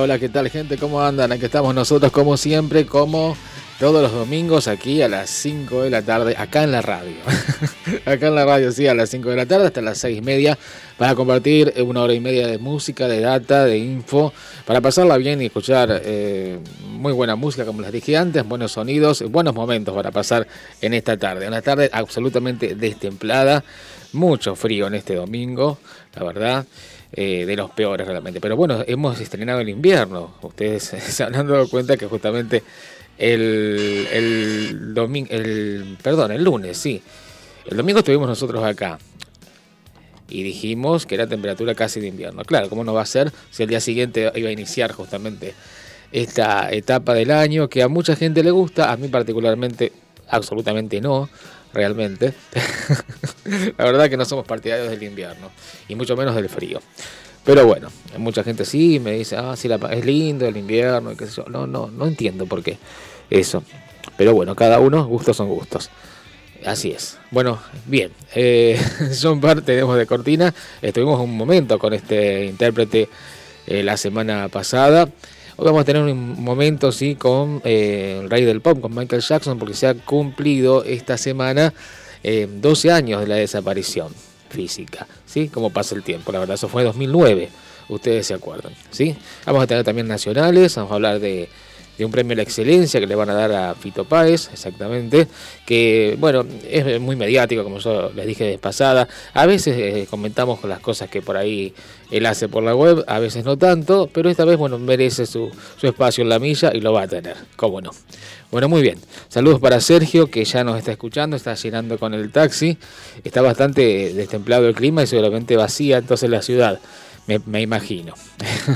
Hola, ¿qué tal gente? ¿Cómo andan? Aquí estamos nosotros como siempre, como todos los domingos aquí a las 5 de la tarde, acá en la radio. acá en la radio, sí, a las 5 de la tarde hasta las 6 y media, para compartir una hora y media de música, de data, de info, para pasarla bien y escuchar eh, muy buena música, como les dije antes, buenos sonidos, buenos momentos para pasar en esta tarde. Una tarde absolutamente destemplada, mucho frío en este domingo, la verdad. Eh, de los peores realmente. Pero bueno, hemos estrenado el invierno. Ustedes se han dado cuenta que justamente el, el domingo, el, perdón, el lunes, sí. El domingo estuvimos nosotros acá y dijimos que era temperatura casi de invierno. Claro, ¿cómo no va a ser si el día siguiente iba a iniciar justamente esta etapa del año que a mucha gente le gusta, a mí particularmente absolutamente no, realmente. la verdad que no somos partidarios del invierno y mucho menos del frío. Pero bueno, mucha gente sí me dice, ah, sí, es lindo el invierno, yo. No, no, no entiendo por qué eso. Pero bueno, cada uno, gustos son gustos. Así es. Bueno, bien. Eh, son parte tenemos de cortina. Estuvimos un momento con este intérprete eh, la semana pasada. Hoy vamos a tener un momento, sí, con eh, el rey del pop, con Michael Jackson, porque se ha cumplido esta semana 12 eh, años de la desaparición física, ¿sí? Como pasa el tiempo, la verdad, eso fue en 2009, ustedes se acuerdan, ¿sí? Vamos a tener también nacionales, vamos a hablar de de un premio a la excelencia que le van a dar a Fito Páez, exactamente, que bueno, es muy mediático, como yo les dije de pasada. A veces eh, comentamos las cosas que por ahí él hace por la web, a veces no tanto, pero esta vez, bueno, merece su, su espacio en la milla y lo va a tener, cómo no. Bueno, muy bien. Saludos para Sergio, que ya nos está escuchando, está llenando con el taxi. Está bastante destemplado el clima y seguramente vacía entonces la ciudad. Me, imagino.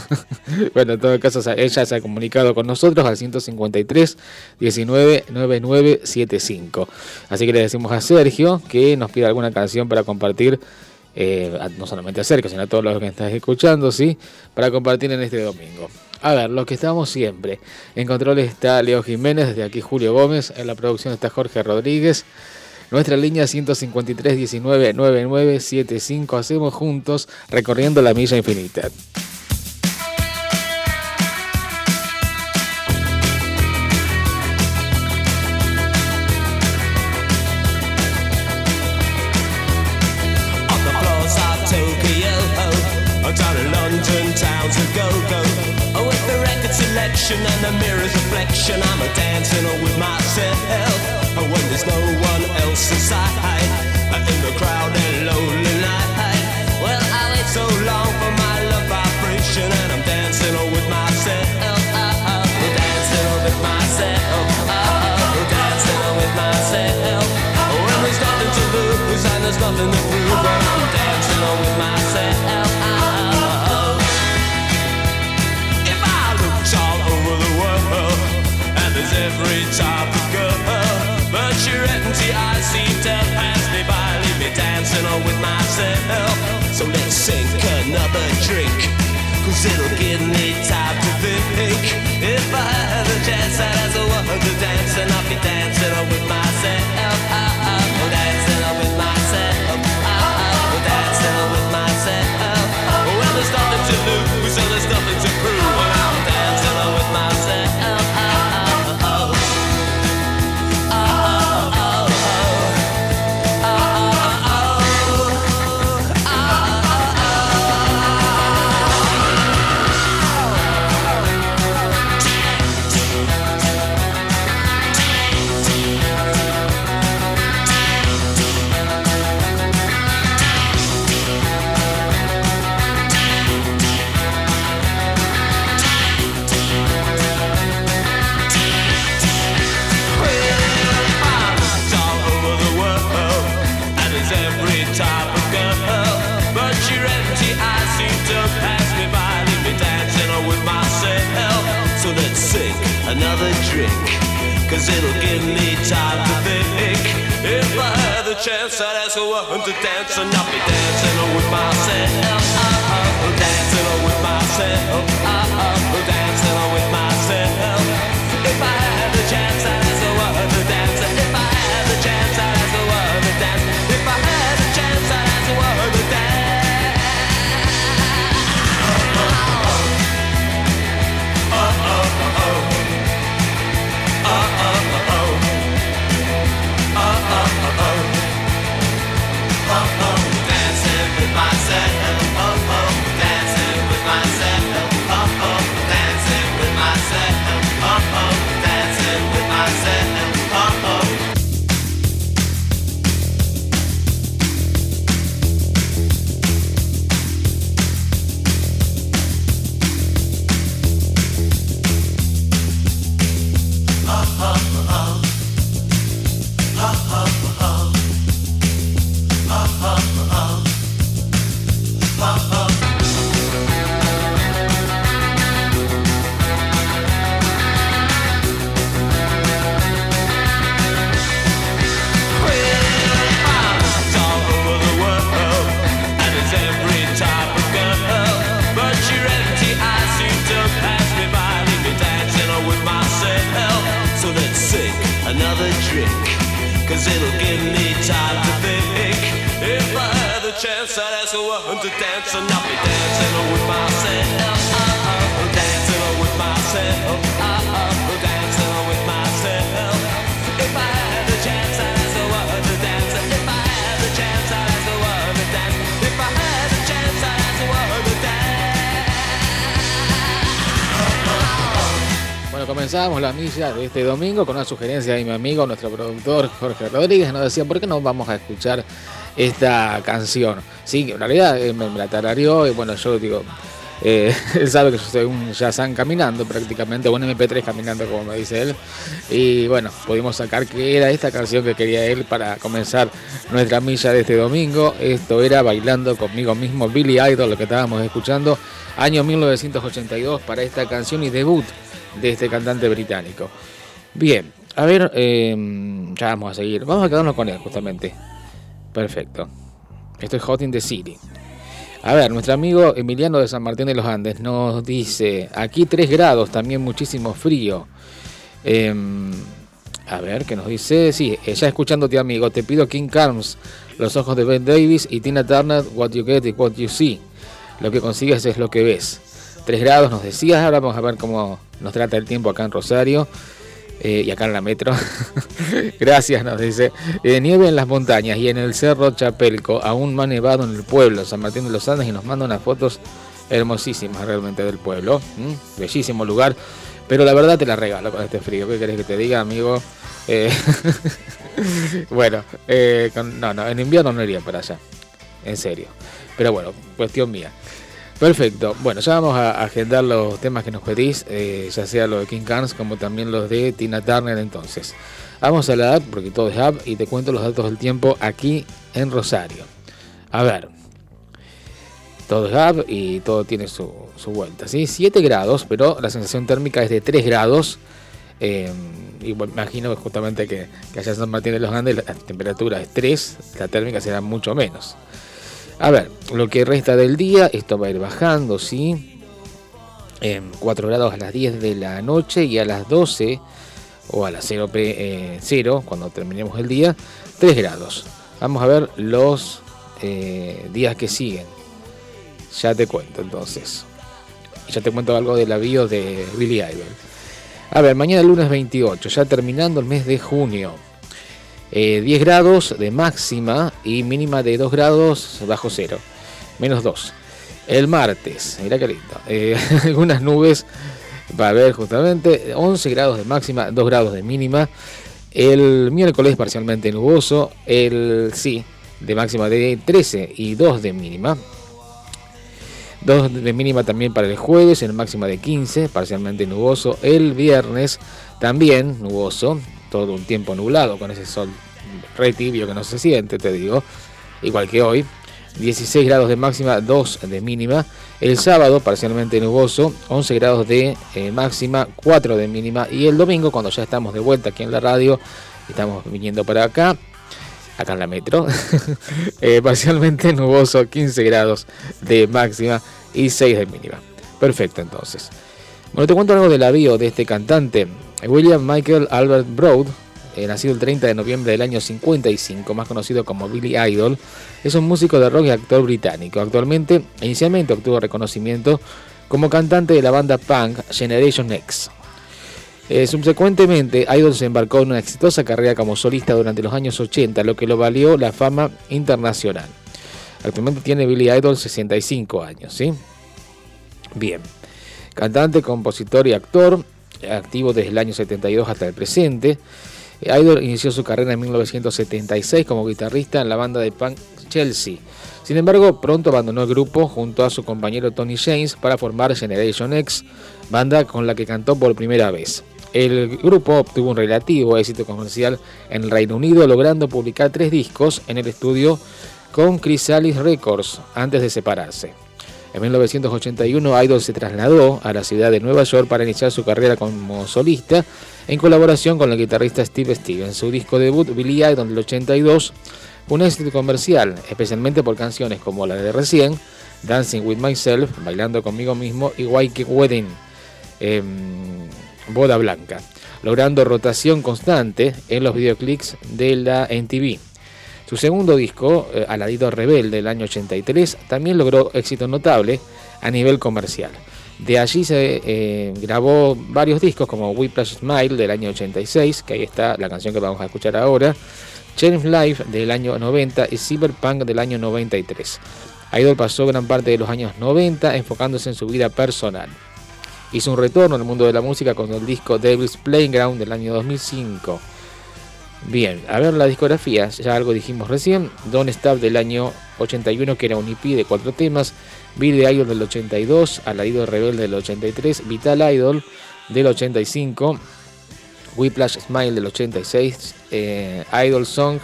bueno, en todo caso, ella se ha comunicado con nosotros al 153 19 9975. Así que le decimos a Sergio que nos pida alguna canción para compartir, eh, no solamente a Sergio, sino a todos los que están escuchando, ¿sí? Para compartir en este domingo. A ver, lo que estamos siempre. En control está Leo Jiménez, desde aquí Julio Gómez, en la producción está Jorge Rodríguez. Nuestra línea 153 19 9975. Hacemos juntos recorriendo la milla infinita. It'll give me time to think. If I had a chance, I'd ask a woman to dance, and I'll be dancing with myself. Ah, ah, dancing with myself. Chance, I'd ask woman to dance and not be dancing with myself. De este domingo con una sugerencia de mi amigo, nuestro productor Jorge Rodríguez. Nos decía, ¿por qué no vamos a escuchar esta canción? Sí, en realidad me, me la tarareó y bueno, yo digo, eh, él sabe que yo soy un Yazán caminando prácticamente, un MP3 caminando como me dice él. Y bueno, pudimos sacar que era esta canción que quería él para comenzar nuestra milla de este domingo. Esto era Bailando conmigo mismo, Billy Idol, lo que estábamos escuchando, año 1982 para esta canción y debut de este cantante británico. Bien, a ver, eh, ya vamos a seguir. Vamos a quedarnos con él justamente. Perfecto. Esto es Hot in the City. A ver, nuestro amigo Emiliano de San Martín de los Andes nos dice, aquí 3 grados, también muchísimo frío. Em, a ver, ¿qué nos dice? Sí, ya escuchándote amigo, te pido King Carms, Los Ojos de Ben Davis y Tina Turner, What You Get is What You See. Lo que consigues es lo que ves. 3 grados nos decías, ahora vamos a ver cómo nos trata el tiempo acá en Rosario. eh, y acá en la metro. Gracias, nos dice. Eh, nieve en las montañas y en el cerro Chapelco, aún más nevado en el pueblo, San Martín de los Andes, y nos manda unas fotos hermosísimas realmente del pueblo. Bellísimo lugar. Pero la verdad te la regalo con este frío. ¿Qué querés que te diga, amigo? Eh, bueno, no, no, en invierno no iría para allá. En serio. Pero bueno, cuestión mía. Perfecto. Bueno, ya vamos a agendar los temas que nos pedís, eh, ya sea los de King Carnes como también los de Tina Turner entonces. Vamos a la app, porque todo es app, y te cuento los datos del tiempo aquí en Rosario. A ver. Todo es app y todo tiene su, su vuelta. ¿sí? 7 grados, pero la sensación térmica es de 3 grados. eh, y bueno, imagino justamente que, que allá en San Martín de los Andes la temperatura es 3, la térmica será mucho menos. A ver, lo que resta del día, esto va a ir bajando, ¿sí? En 4 grados a las 10 de la noche y a las 12 o a las 0, p- eh, 0 cuando terminemos el día, 3 grados. Vamos a ver los eh, días que siguen. Ya te cuento entonces. Ya te cuento algo del avío de Billy Idol. A ver, mañana lunes 28, ya terminando el mes de junio. Eh, 10 grados de máxima y mínima de 2 grados bajo cero, menos 2. El martes, mira qué lindo, eh, algunas nubes va a haber justamente 11 grados de máxima, 2 grados de mínima. El miércoles parcialmente nuboso, el sí, de máxima de 13 y 2 de mínima. 2 de mínima también para el jueves, en máxima de 15, parcialmente nuboso. El viernes también nuboso, todo un tiempo nublado con ese sol re tibio que no se siente, te digo, igual que hoy. 16 grados de máxima, 2 de mínima. El sábado, parcialmente nuboso, 11 grados de eh, máxima, 4 de mínima. Y el domingo, cuando ya estamos de vuelta aquí en la radio, estamos viniendo para acá, acá en la metro, eh, parcialmente nuboso, 15 grados de máxima y 6 de mínima. Perfecto, entonces. Bueno, te cuento algo de la bio de este cantante. William Michael Albert Broad, eh, nacido el 30 de noviembre del año 55, más conocido como Billy Idol, es un músico de rock y actor británico. Actualmente, inicialmente obtuvo reconocimiento como cantante de la banda punk Generation X. Eh, subsecuentemente, Idol se embarcó en una exitosa carrera como solista durante los años 80, lo que lo valió la fama internacional. Actualmente tiene Billy Idol 65 años, ¿sí? Bien. Cantante, compositor y actor, activo desde el año 72 hasta el presente. Idol inició su carrera en 1976 como guitarrista en la banda de punk Chelsea. Sin embargo, pronto abandonó el grupo junto a su compañero Tony James para formar Generation X, banda con la que cantó por primera vez. El grupo obtuvo un relativo éxito comercial en el Reino Unido, logrando publicar tres discos en el estudio con Chrysalis Records antes de separarse. En 1981, Idol se trasladó a la ciudad de Nueva York para iniciar su carrera como solista en colaboración con el guitarrista Steve Stevens. Su disco debut, Billy Idol del 82, un éxito comercial, especialmente por canciones como la de recién, Dancing with Myself, Bailando conmigo mismo y White Wedding, eh, Boda Blanca, logrando rotación constante en los videoclips de la NTV. Su segundo disco, eh, Aladito Rebelde del año 83, también logró éxito notable a nivel comercial. De allí se eh, grabó varios discos como Whiplash Smile del año 86, que ahí está la canción que vamos a escuchar ahora, Change Life del año 90 y Cyberpunk del año 93. Idol pasó gran parte de los años 90 enfocándose en su vida personal. Hizo un retorno al mundo de la música con el disco Devil's Playground del año 2005. Bien, a ver la discografía, ya algo dijimos recién, Don't Stop del año 81 que era un EP de cuatro temas, Billy Idol del 82, Idol Rebelde del 83, Vital Idol del 85, Whiplash Smile del 86, eh, Idol Song,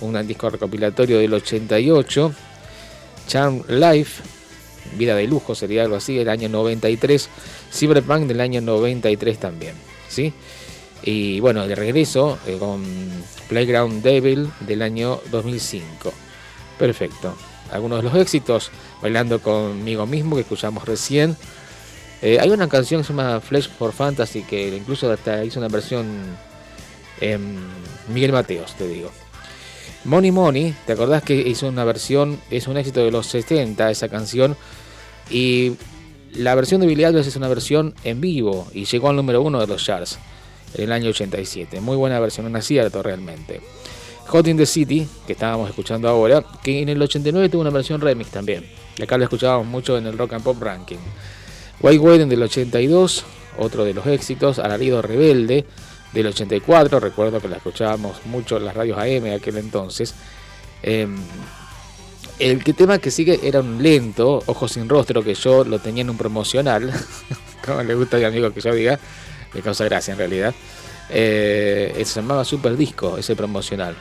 un disco recopilatorio del 88, Charm Life, Vida de Lujo sería algo así, del año 93, Cyberpunk del año 93 también, ¿sí? Y bueno, de regreso eh, con Playground Devil del año 2005. Perfecto. Algunos de los éxitos, bailando conmigo mismo, que escuchamos recién. Eh, hay una canción que se llama Flesh for Fantasy, que incluso hasta hizo una versión Miguel Mateos, te digo. Money Money, ¿te acordás que hizo una versión? Es un éxito de los 70 esa canción. Y la versión de Billy Idol es una versión en vivo y llegó al número uno de los charts en el año 87. Muy buena versión, un acierto realmente. Hot in the City, que estábamos escuchando ahora, que en el 89 tuvo una versión remix también. Y acá lo escuchábamos mucho en el Rock and Pop Ranking. White Wedding del 82, otro de los éxitos. Alarido Rebelde del 84, recuerdo que la escuchábamos mucho en las radios AM de aquel entonces. Em, el que tema que sigue era un lento, Ojos sin rostro, que yo lo tenía en un promocional, como le gusta a mi amigo que yo diga, me causa gracia en realidad. Eh, se llamaba Super Disco, ese promocional.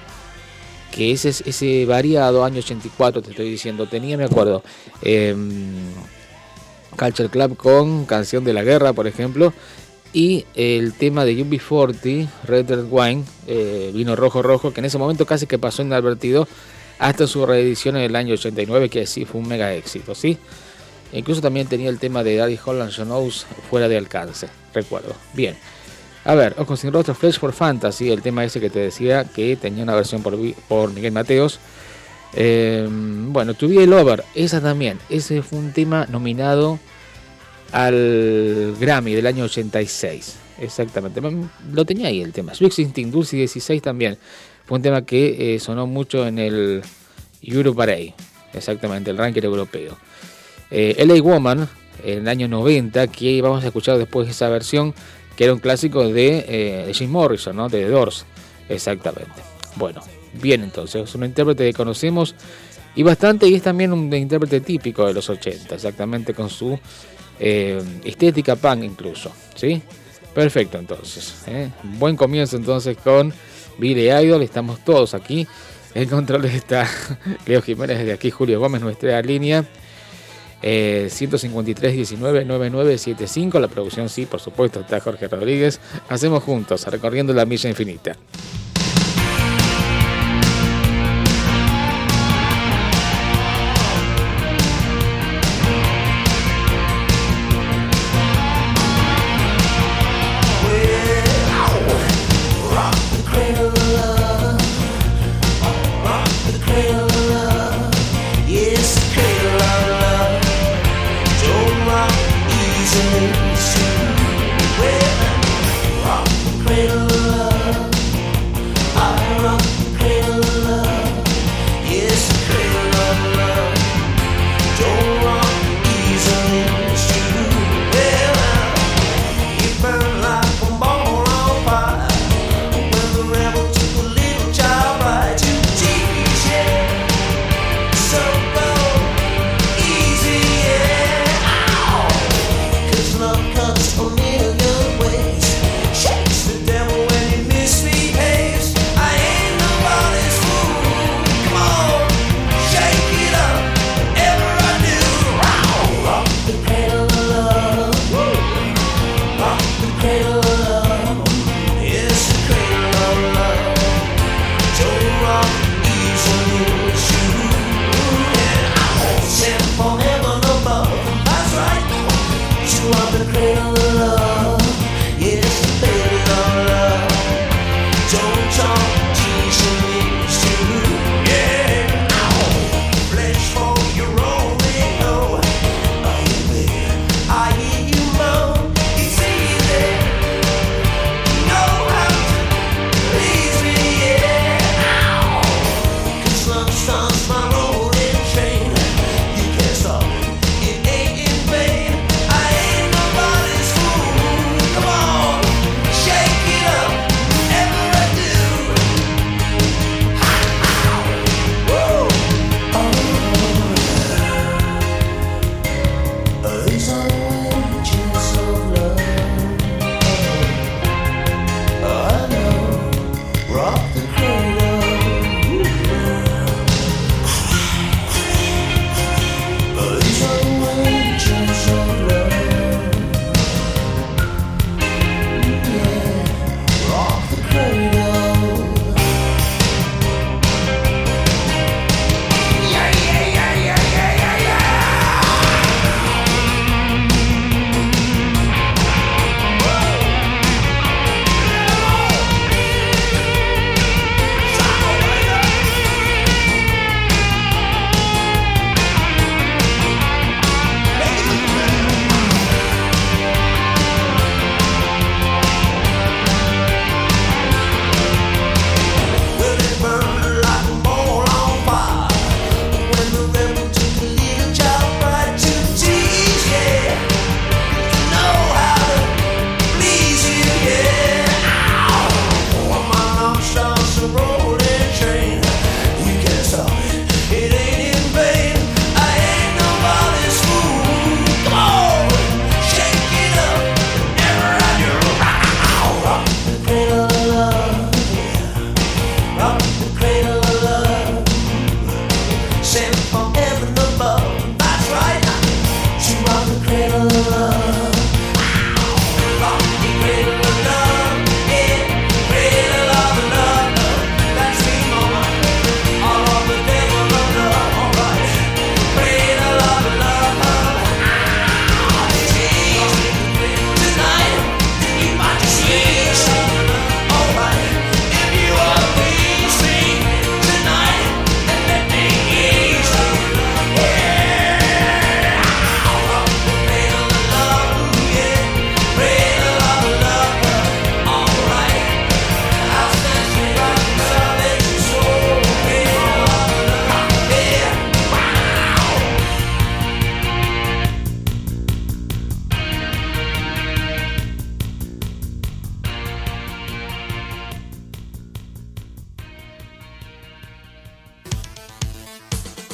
Que ese, ese variado, año 84, te estoy diciendo, tenía, me acuerdo, eh, Culture Club con Canción de la Guerra, por ejemplo, y el tema de UB40, Red Red Wine, eh, Vino Rojo Rojo, que en ese momento casi que pasó inadvertido hasta su reedición en el año 89, que sí fue un mega éxito, ¿sí? Incluso también tenía el tema de Daddy Holland Knows fuera de alcance, recuerdo. Bien. A ver, Ojos sin rostro, Flash for Fantasy, el tema ese que te decía que tenía una versión por, por Miguel Mateos. Eh, bueno, tuve el Over, esa también. Ese fue un tema nominado al Grammy del año 86. Exactamente, lo tenía ahí el tema. Swix Instinct Dulce 16 también. Fue un tema que eh, sonó mucho en el Europarade, exactamente, el ranking europeo. Eh, LA Woman, en el año 90, que vamos a escuchar después esa versión, que era un clásico de, eh, Jim Morrison, ¿no? de The Doors, exactamente. Bueno, bien entonces, es un intérprete que conocemos y bastante, y es también un intérprete típico de los 80, exactamente con su eh, estética punk incluso, ¿sí? Perfecto entonces, buen comienzo entonces con Billy Idol, estamos todos aquí En control está Leo Jiménez desde aquí, Julio Gómez, nuestra línea. Eh, 153 19 9975. La producción, sí, por supuesto, está Jorge Rodríguez. Hacemos juntos, recorriendo la milla infinita.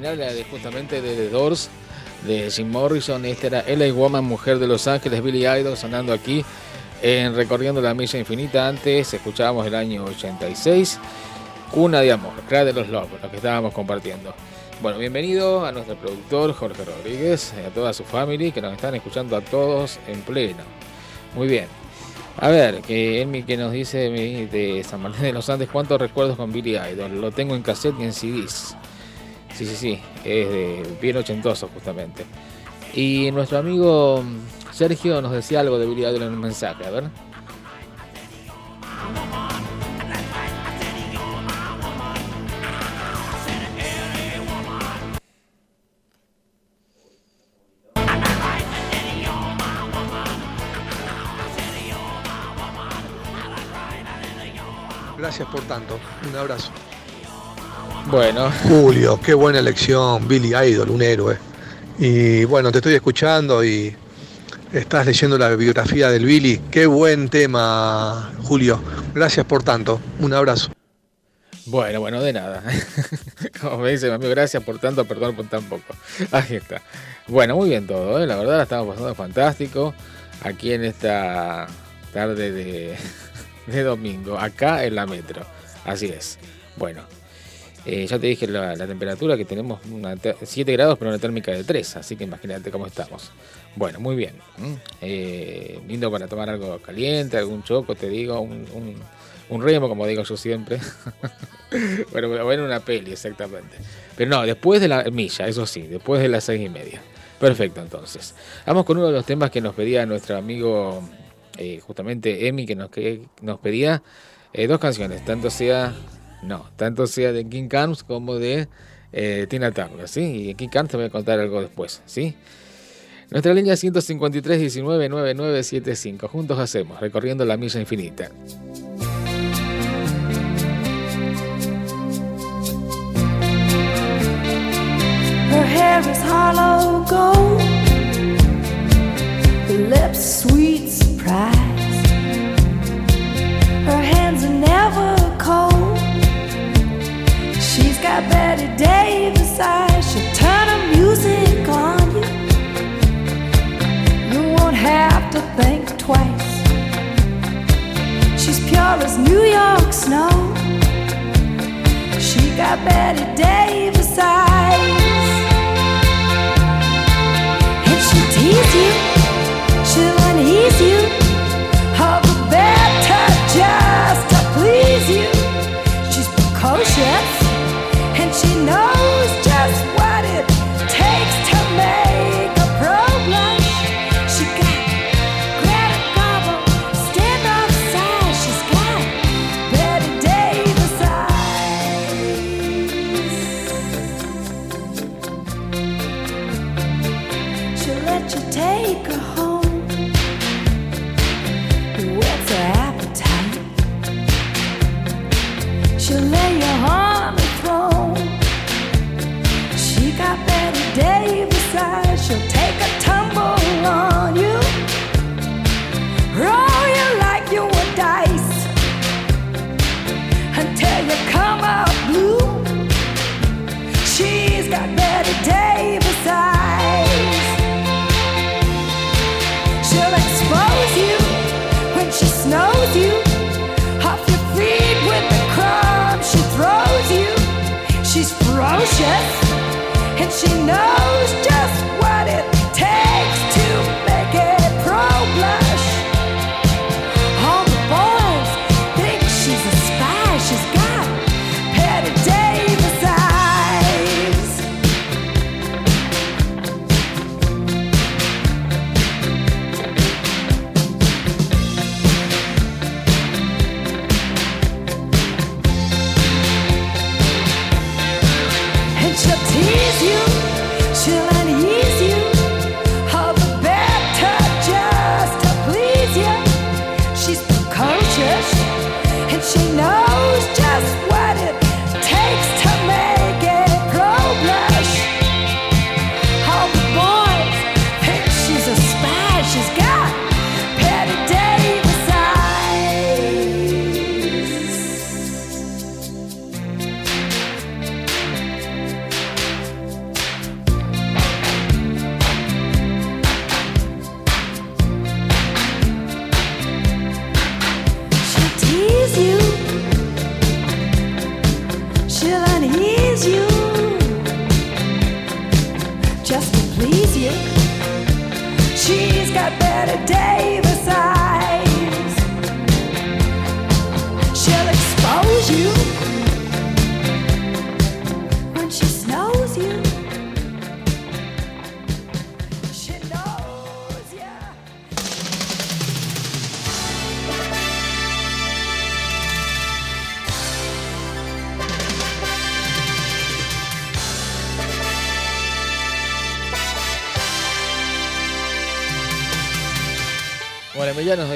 original era de, justamente de The Doors, de Jim Morrison. Esta era LA Woman, mujer de Los Ángeles, Billy Idol, sonando aquí en Recorriendo la Milla Infinita. Antes escuchábamos el año 86, Cuna de Amor, Crea de los Lobos, lo que estábamos compartiendo. Bueno, bienvenido a nuestro productor Jorge Rodríguez, a toda su familia que nos están escuchando a todos en pleno. Muy bien. A ver, que Elmi que nos dice de San Martín de los Andes, ¿cuántos recuerdos con Billy Idol? Lo tengo en cassette y en CDs. Sí, sí, sí, es de bien ochentoso justamente. Y nuestro amigo mm, Sergio nos decía algo de Billy Idol en un mensaje, a ver. Gracias por tanto. Un abrazo. Bueno, Julio, qué buena elección. Billy Idol, un héroe. Y bueno, te estoy escuchando y estás leyendo la biografía del Billy. Qué buen tema, Julio. Gracias por tanto. Un abrazo. bueno, bueno, de nada. Como me dice mi amigo, gracias por tanto, perdón por tan poco. Ahí está. Bueno, muy bien todo, ¿eh? la verdad la estamos pasando fantástico aquí en esta tarde de, de domingo, acá en la metro. Así es. Bueno, eh, ya te dije la, temperatura que tenemos una te- 7 grados, pero una térmica de 3, así que imagínate cómo estamos. Bueno, muy bien. Eh, lindo para tomar algo caliente, algún choco, te digo, un, un, un remo, como digo yo siempre. bueno, bueno, una peli, exactamente. Pero no, después de la milla, eso sí, después de las seis y media. Perfecto, entonces. Vamos con uno de los temas que nos pedía nuestro amigo, eh, justamente Emi, que nos, que nos pedía dos canciones, tanto sea, no, tanto sea de King Carnes como de eh, Tina Turner, ¿sí? Y de King Carnes te voy a contar algo después, ¿sí? Nuestra línea 153 19 9975. Juntos hacemos, recorriendo la milla infinita. Her hair is hollow gold, her lips sweet surprise. Her hands are never got Betty Davis eyes. She'll turn her music on you. You won't have to think twice. She's pure as New York snow. She got Betty Davis eyes. And she'll tease you, she'll unease you.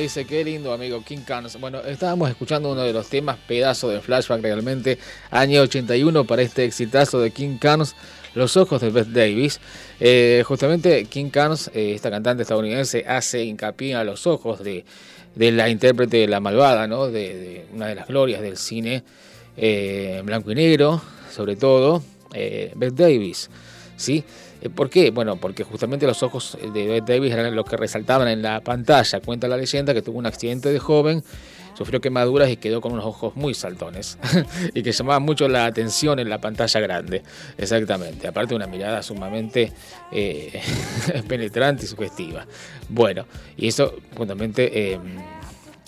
Dice, qué lindo amigo King Carnes. Bueno, estábamos escuchando uno de los temas, pedazo de flashback realmente, año 81 para este exitazo de King Carnes, Los Ojos de Beth Davis. Eh, justamente King Carnes, eh, esta cantante estadounidense, hace hincapié a los ojos de, de la intérprete de La Malvada, ¿no? de, una de las glorias del cine eh, blanco y negro, sobre todo, Beth Davis. ¿sí? Eh, ¿Por qué? Bueno, porque justamente los ojos de Davis eran los que resaltaban en la pantalla. Cuenta la leyenda que tuvo un accidente de joven, sufrió quemaduras y quedó con unos ojos muy saltones y que llamaban mucho la atención en la pantalla grande. Exactamente. Aparte, una mirada sumamente eh, penetrante y sugestiva. Bueno, y eso justamente. eh,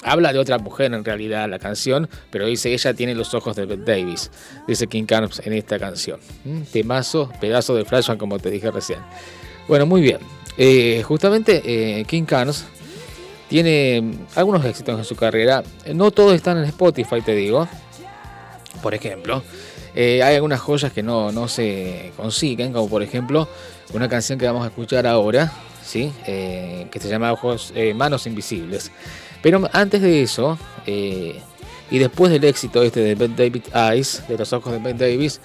Habla de otra mujer en realidad la canción, pero dice ella tiene los ojos de Bette Davis, dice King Carnes en esta canción. ¿Mm? Temazo, pedazo de flashback como te dije recién. Bueno, muy bien. Eh, justamente eh, King Carnes tiene mm, algunos éxitos en su carrera. No todos están en Spotify, te digo. Por ejemplo, eh, hay algunas joyas que no, no se consiguen, como por ejemplo una canción que vamos a escuchar ahora, ¿sí? Eh, que se llama Ojos, eh, Manos Invisibles. Pero antes de eso, eh, y después del éxito este de Ben David Eyes, de los ojos de Ben Davis,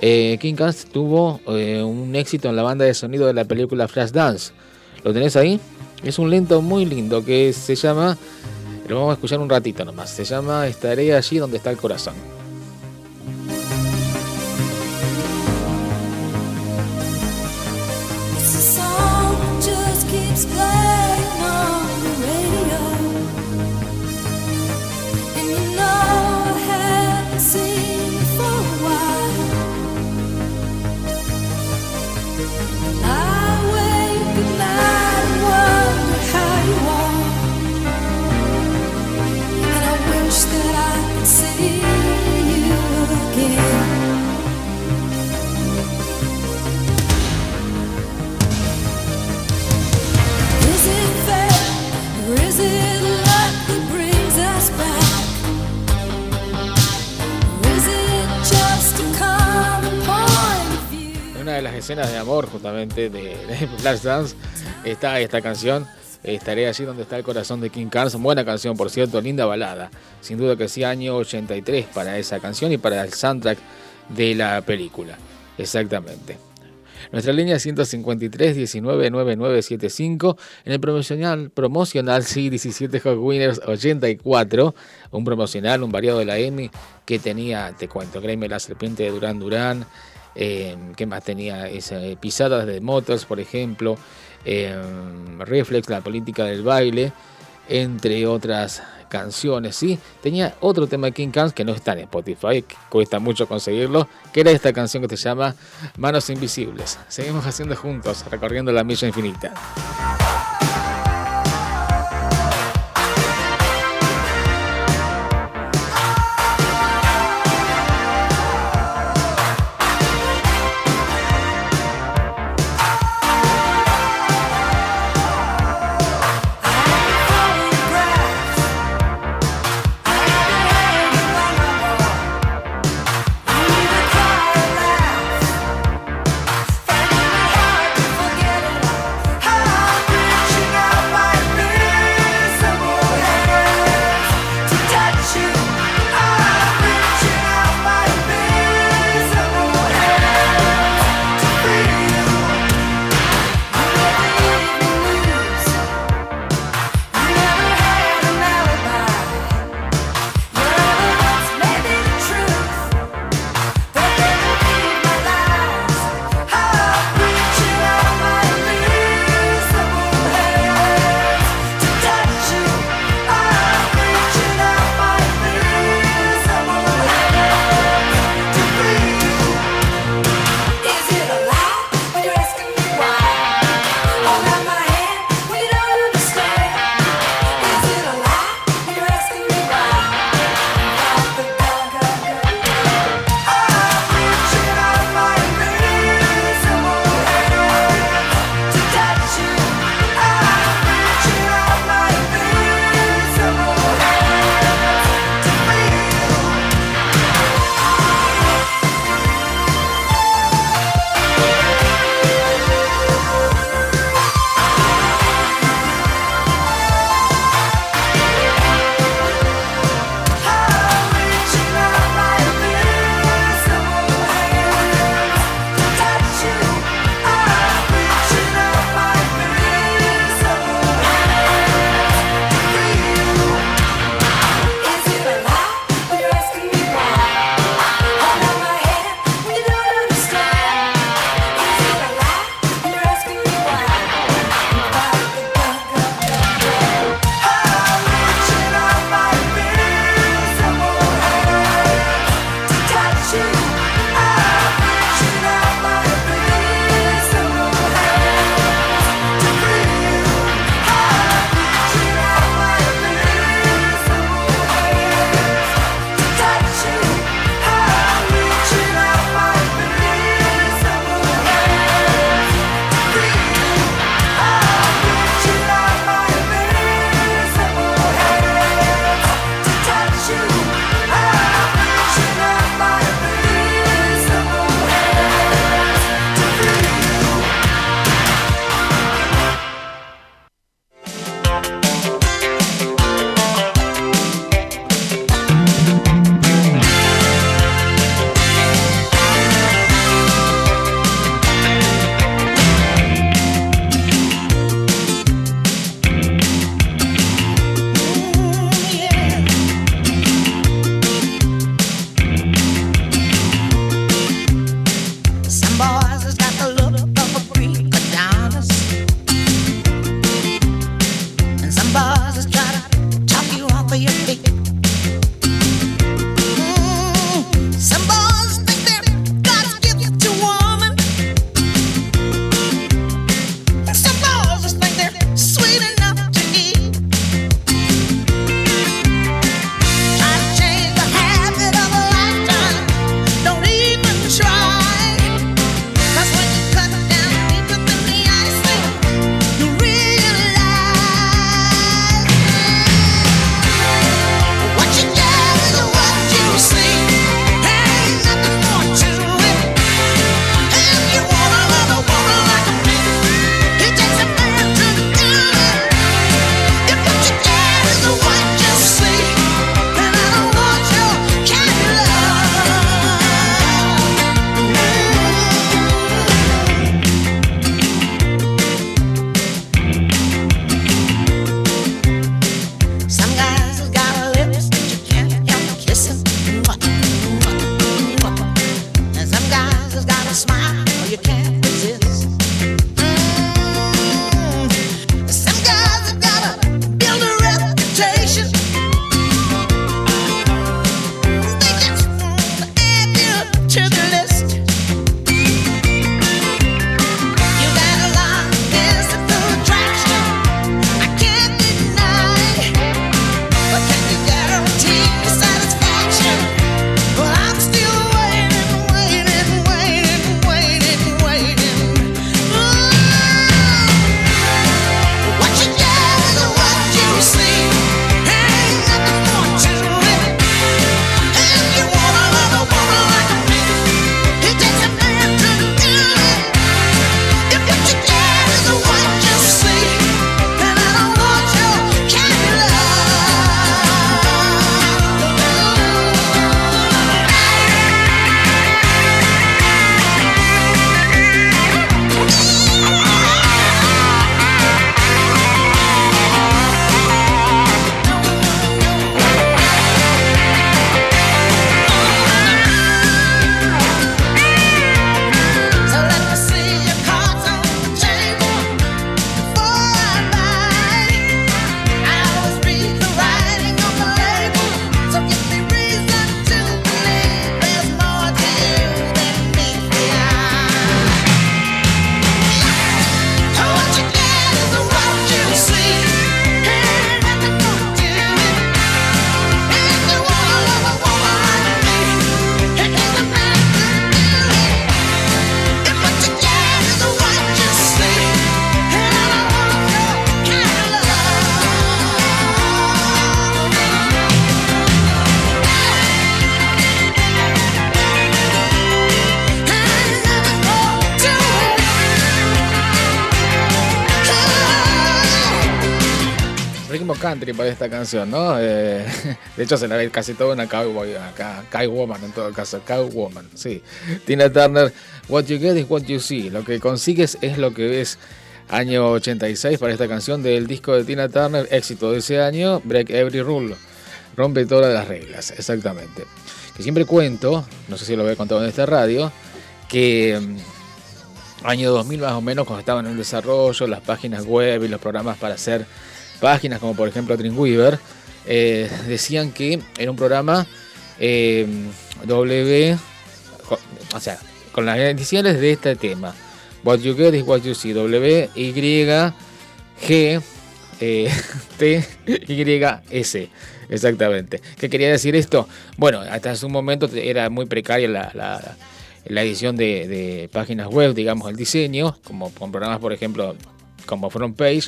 eh, King Carnes tuvo eh, un éxito en la banda de sonido de la película Flashdance. ¿Lo tenés ahí? Es un lento muy lindo que se llama, lo vamos a escuchar un ratito nomás, se llama Estaré allí donde está el corazón. De las escenas de amor justamente de, de Flashdance está esta canción. Estaré allí donde está el corazón de King Carnes. Buena canción, por cierto, linda balada. Sin duda que sí, año 83 para esa canción y para el soundtrack de la película. Exactamente. Nuestra línea es 153 19 9975 en el promocional promocional C17 Hot Winners 84, un promocional, un variado de la M que tenía, te cuento, créeme, la serpiente de Durán Durán, eh, ¿qué más tenía? Esa, eh, pisadas de Motors, por ejemplo, eh, Reflex, la política del baile, entre otras canciones, ¿sí? Tenía otro tema de King Carnes que no está en Spotify, que cuesta mucho conseguirlo, que era esta canción que se llama Manos Invisibles. Seguimos haciendo juntos, recorriendo la milla infinita. Country para esta canción, ¿no? Eh, de hecho, se la ve casi toda una cowboy acá, cowwoman en todo caso, cowwoman, sí. Tina Turner, What You Get is What You See. Lo que consigues es lo que ves. Año 86 para esta canción del disco de Tina Turner, éxito de ese año, Break Every Rule. Rompe todas las reglas, exactamente. Que siempre cuento, no sé si lo había contado en esta radio, que mm, año 2000 más o menos, cuando estaban en desarrollo, las páginas web y los programas para hacer páginas, como por ejemplo Dreamweaver, eh, decían que era un programa eh, W, o sea, con las iniciales de este tema. What you get is what you see. W, Y, G, eh, T, Y, S. Exactamente. ¿Qué quería decir esto? Bueno, hasta hace un momento era muy precaria la, la- la edición de, de páginas web, digamos, el diseño, como con programas, por ejemplo, como Front Page.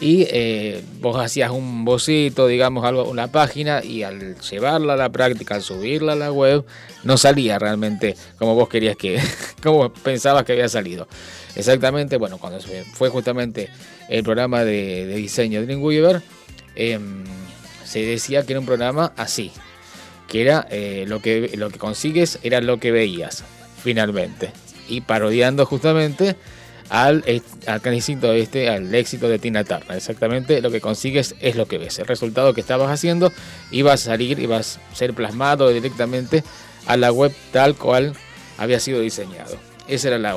Y eh, vos hacías un boceto, digamos, algo, una página, y al llevarla a la práctica, al subirla a la web, no salía realmente como vos querías que, como pensabas que había salido. Exactamente, bueno, cuando fue justamente el programa de, de diseño de Dreamweaver, em, se decía que era un programa así, que era eh, lo, que, lo que consigues era lo que veías, finalmente. Y parodiando justamente al, eh, al canicito este, al éxito de Tina Turner. Exactamente lo que consigues es lo que ves. El resultado que estabas haciendo iba a salir, iba a ser plasmado directamente a la web tal cual había sido diseñado. Esa era la,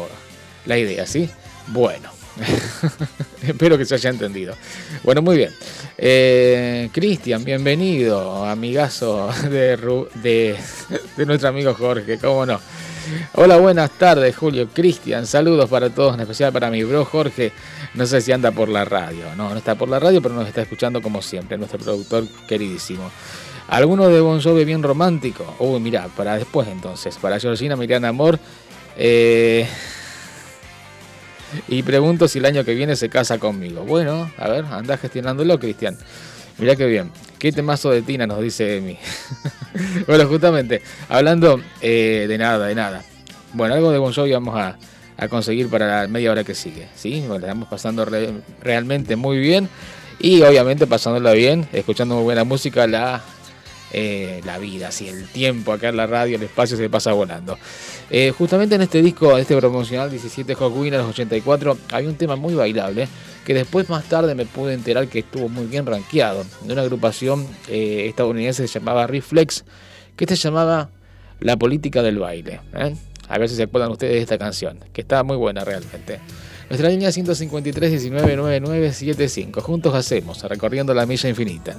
la idea, ¿sí? Bueno. Espero que se haya entendido. Bueno, muy bien. Eh, Cristian, bienvenido, amigazo de, de, de nuestro amigo Jorge, cómo no. Hola, buenas tardes, Julio. Cristian, saludos para todos, en especial para mi bro Jorge. No sé si anda por la radio. No, no está por la radio, pero nos está escuchando como siempre, nuestro productor queridísimo. ¿Alguno de Bon bien romántico? Uy, mira, para después entonces. Para Georgina Miriana Amor. Eh, y pregunto si el año que viene se casa conmigo. Bueno, a ver, anda gestionándolo, Cristian. Mirá qué bien. Qué temazo de Tina nos dice Emi. bueno, justamente, hablando eh, de nada, de nada. Bueno, algo de Bon Jovi vamos a, a conseguir para la media hora que sigue. ¿sí? Bueno, estamos pasando re- realmente muy bien. Y obviamente pasándola bien, escuchando muy buena música, la, eh, la vida, así, el tiempo acá en la radio, el espacio se pasa volando. Eh, justamente en este disco, este promocional 17 Hot Winners 84, había un tema muy bailable que después más tarde me pude enterar que estuvo muy bien rankeado de una agrupación eh, estadounidense que se llamaba Reflex, que se llamaba La Política del Baile. A ver si se acuerdan ustedes de esta canción, que está muy buena realmente. Nuestra línea 153 19 99 75. Juntos hacemos, recorriendo la milla infinita.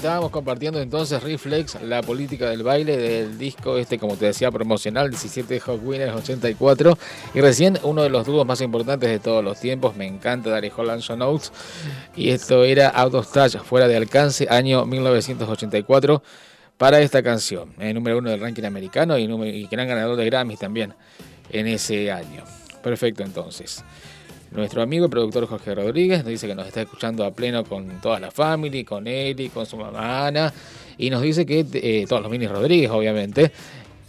Estábamos compartiendo entonces, Reflex, la política del baile del disco este, como te decía, promocional, 17 de Hot Winners 84. Y recién uno de los dúos más importantes de todos los tiempos, me encanta Dari Holland Oates. Y esto era Out of Touch, fuera de alcance, año 1984, para esta canción. El número uno del ranking americano y gran ganador de Grammys también en ese año. Perfecto entonces. Nuestro amigo y productor Jorge Rodríguez nos dice que nos está escuchando a pleno con toda la familia, con Eli, con su mamá Ana, y nos dice que eh, todos los minis Rodríguez, obviamente,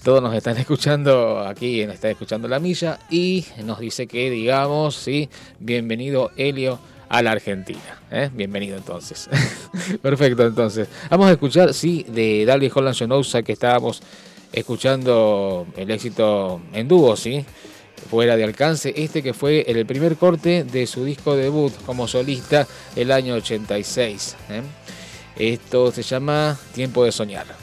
todos nos están escuchando aquí, nos está escuchando la milla, y nos dice que digamos, sí, bienvenido Helio a la Argentina. ¿eh? Bienvenido entonces. Perfecto, entonces. Vamos a escuchar, sí, de Dali Holland Jonosa, que estábamos escuchando el éxito en dúo, sí fuera de alcance, este que fue el primer corte de su disco debut como solista el año 86. ¿eh? Esto se llama Tiempo de Soñar.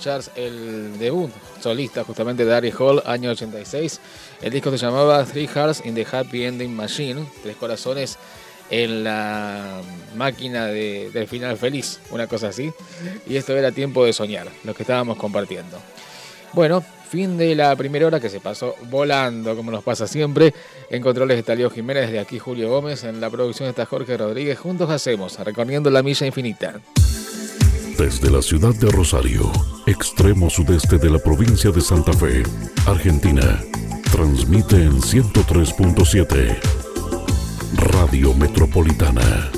Charts el debut solista justamente de Ari Hall, año 86. El disco se llamaba Three Hearts in the Happy Ending Machine, Tres Corazones en la máquina de- del final feliz, una cosa así. Y esto era Tiempo de Soñar, lo que estábamos compartiendo. Bueno, fin de la primera hora que se pasó volando, como nos pasa siempre. En controles está Leo Jiménez, desde aquí Julio Gómez, en la producción está Jorge Rodríguez. Juntos hacemos, recorriendo la milla infinita. Desde la ciudad de Rosario, extremo sudeste de la provincia de Santa Fe, Argentina. Transmite en 103.7. Radio Metropolitana.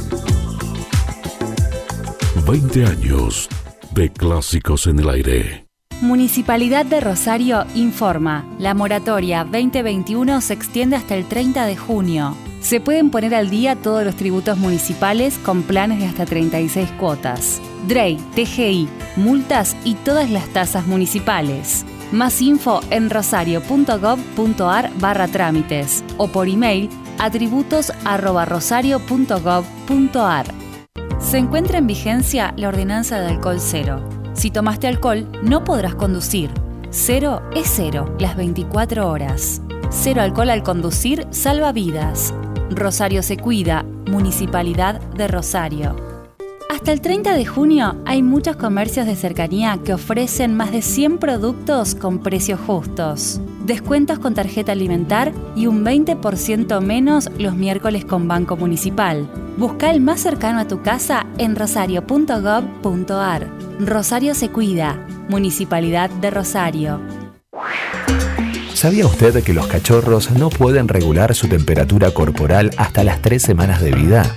20 años de clásicos en el aire. Municipalidad de Rosario informa. La moratoria 2021 se extiende hasta el 30 de junio. Se pueden poner al día todos los tributos municipales con planes de hasta 36 cuotas. DREI, TGI, multas y todas las tasas municipales. Más info en rosario.gov.ar barra trámites o por email a tributos@rosario.gov.ar. Se encuentra en vigencia la ordenanza de alcohol cero. Si tomaste alcohol, no podrás conducir. Cero es cero, las 24 horas. Cero alcohol al conducir salva vidas. Rosario se cuida, Municipalidad de Rosario. Hasta el 30 de junio hay muchos comercios de cercanía que ofrecen más de 100 productos con precios justos. Descuentos con tarjeta alimentar y un 20% menos los miércoles con Banco Municipal. Busca el más cercano a tu casa en rosario.gov.ar. Rosario se cuida. Municipalidad de Rosario. ¿Sabía usted que los cachorros no pueden regular su temperatura corporal hasta las tres semanas de vida?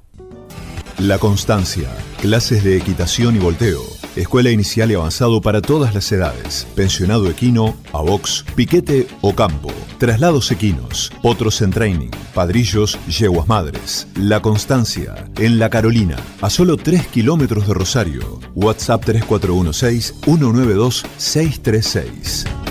La Constancia, clases de equitación y volteo, escuela inicial y avanzado para todas las edades, pensionado equino, a box, piquete o campo, traslados equinos, potros en training, padrillos, yeguas madres. La Constancia, en La Carolina, a solo 3 kilómetros de Rosario. WhatsApp 3416-192-636.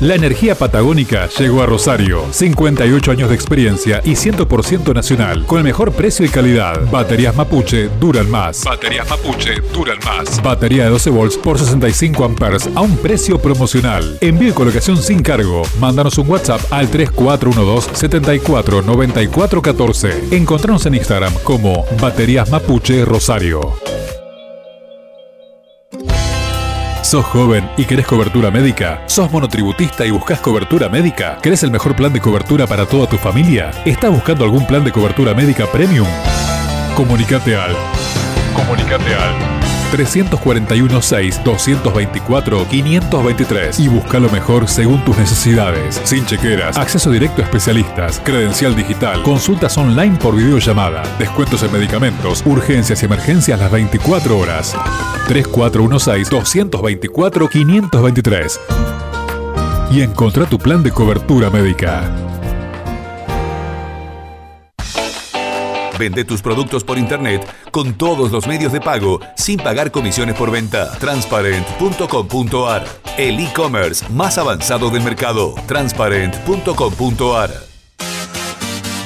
La energía patagónica llegó a Rosario. 58 años de experiencia y 100% nacional. Con el mejor precio y calidad. Baterías Mapuche duran más. Baterías Mapuche duran más. Batería de 12 volts por 65 amperes a un precio promocional. Envío y colocación sin cargo. Mándanos un WhatsApp al 3412 74 94 14. Encontranos en Instagram como Baterías Mapuche Rosario. ¿Sos joven y querés cobertura médica? ¿Sos monotributista y buscas cobertura médica? ¿Querés el mejor plan de cobertura para toda tu familia? ¿Estás buscando algún plan de cobertura médica premium? Comunicate al. Comunicate al. 341 6 224 523 y busca lo mejor según tus necesidades. Sin chequeras, acceso directo a especialistas, credencial digital, consultas online por videollamada, descuentos en medicamentos, urgencias y emergencias las 24 horas. 3416 224 523 y encontrá tu plan de cobertura médica. Vende tus productos por internet con todos los medios de pago sin pagar comisiones por venta. Transparent.com.ar El e-commerce más avanzado del mercado. Transparent.com.ar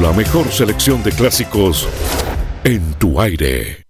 La mejor selección de clásicos en tu aire.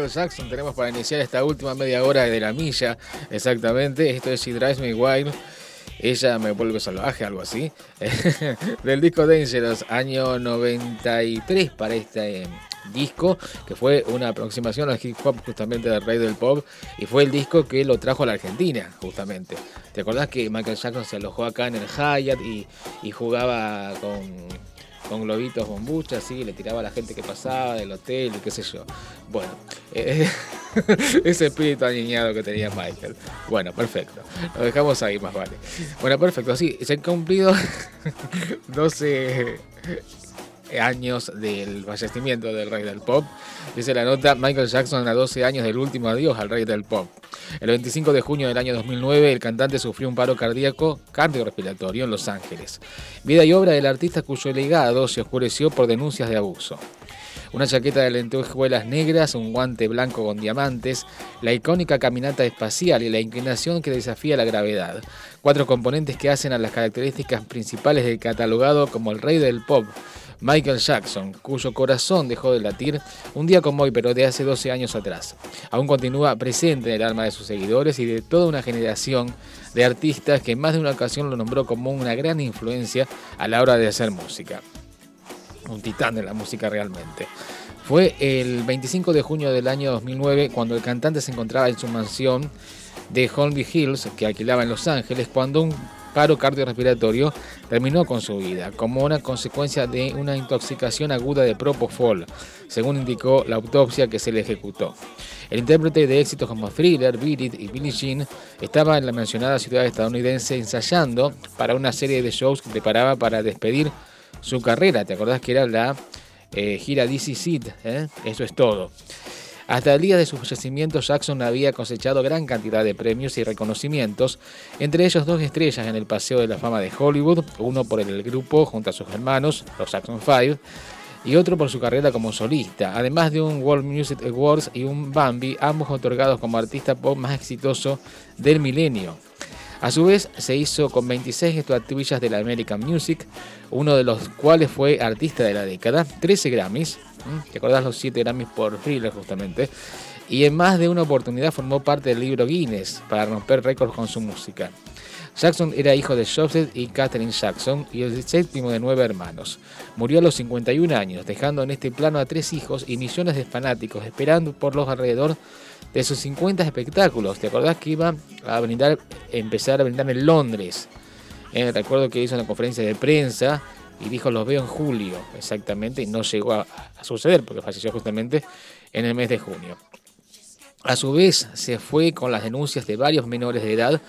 Michael Jackson, tenemos para iniciar esta última media hora de la milla, exactamente. Esto es She Drives Me Wild. Ella me vuelve salvaje, algo así. Del disco Dangerous, año 93 para este eh, disco, que fue una aproximación al hip hop justamente del rey del pop, y fue el disco que lo trajo a la Argentina, justamente. ¿Te acordás que Michael Jackson se alojó acá en el Hyatt y, y jugaba con, con globitos bombucha, así, le tiraba a la gente que pasaba del hotel y qué sé yo? Bueno, eh, ese espíritu aniñado que tenía Michael. Bueno, perfecto. Lo dejamos ahí más vale. Bueno, perfecto. Sí, se han cumplido 12 años del fallecimiento del rey del pop. Dice la nota, Michael Jackson a 12 años del último adiós al rey del pop. El 25 de junio del año 2009, el cantante sufrió un paro cardíaco cardiorrespiratorio en Los Ángeles. Vida y obra del artista cuyo legado se oscureció por denuncias de abuso. Una chaqueta de lentejuelas negras, un guante blanco con diamantes, la icónica caminata espacial y la inclinación que desafía la gravedad. Cuatro componentes que hacen a las características principales del catalogado como el rey del pop, Michael Jackson, cuyo corazón dejó de latir un día como hoy, pero de hace 12 años atrás. Aún continúa presente en el alma de sus seguidores y de toda una generación de artistas que en más de una ocasión lo nombró como una gran influencia a la hora de hacer música. Un titán de la música realmente. Fue el 25 de junio del año 2009 cuando el cantante se encontraba en su mansión de Holmby Hills, que alquilaba en Los Ángeles, cuando un paro cardiorrespiratorio terminó con su vida, como una consecuencia de una intoxicación aguda de propofol, según indicó la autopsia que se le ejecutó. El intérprete de éxitos como Thriller, Beat It y Billie Jean estaba en la mencionada ciudad estadounidense ensayando para una serie de shows que preparaba para despedir su carrera. ¿Te acordás que era la eh, gira DC Seed? eh? Eso es todo. Hasta el día de su fallecimiento, Jackson había cosechado gran cantidad de premios y reconocimientos, entre ellos dos estrellas en el Paseo de la Fama de Hollywood, uno por el grupo junto a sus hermanos, los Jackson Five, y otro por su carrera como solista, además de un World Music Awards y un Bambi, ambos otorgados como artista pop más exitoso del milenio. A su vez, se hizo con 26 estatuillas de la American Music, uno de los cuales fue artista de la década, 13 Grammys, ¿Mm? ¿te acordás los 7 Grammys por Thriller justamente? Y en más de una oportunidad formó parte del libro Guinness para romper récords con su música. Jackson era hijo de Joseph y Catherine Jackson y el séptimo de nueve hermanos. Murió a los 51 años, dejando en este plano a tres hijos y millones de fanáticos esperando por los alrededor de sus 50 espectáculos. ¿Te acordás que iba a brindar, empezar a brindar en Londres? Recuerdo que hizo una conferencia de prensa y dijo los veo en julio, exactamente, y no llegó a, suceder porque falleció justamente en el mes de junio. A su vez, se fue con las denuncias de varios menores de edad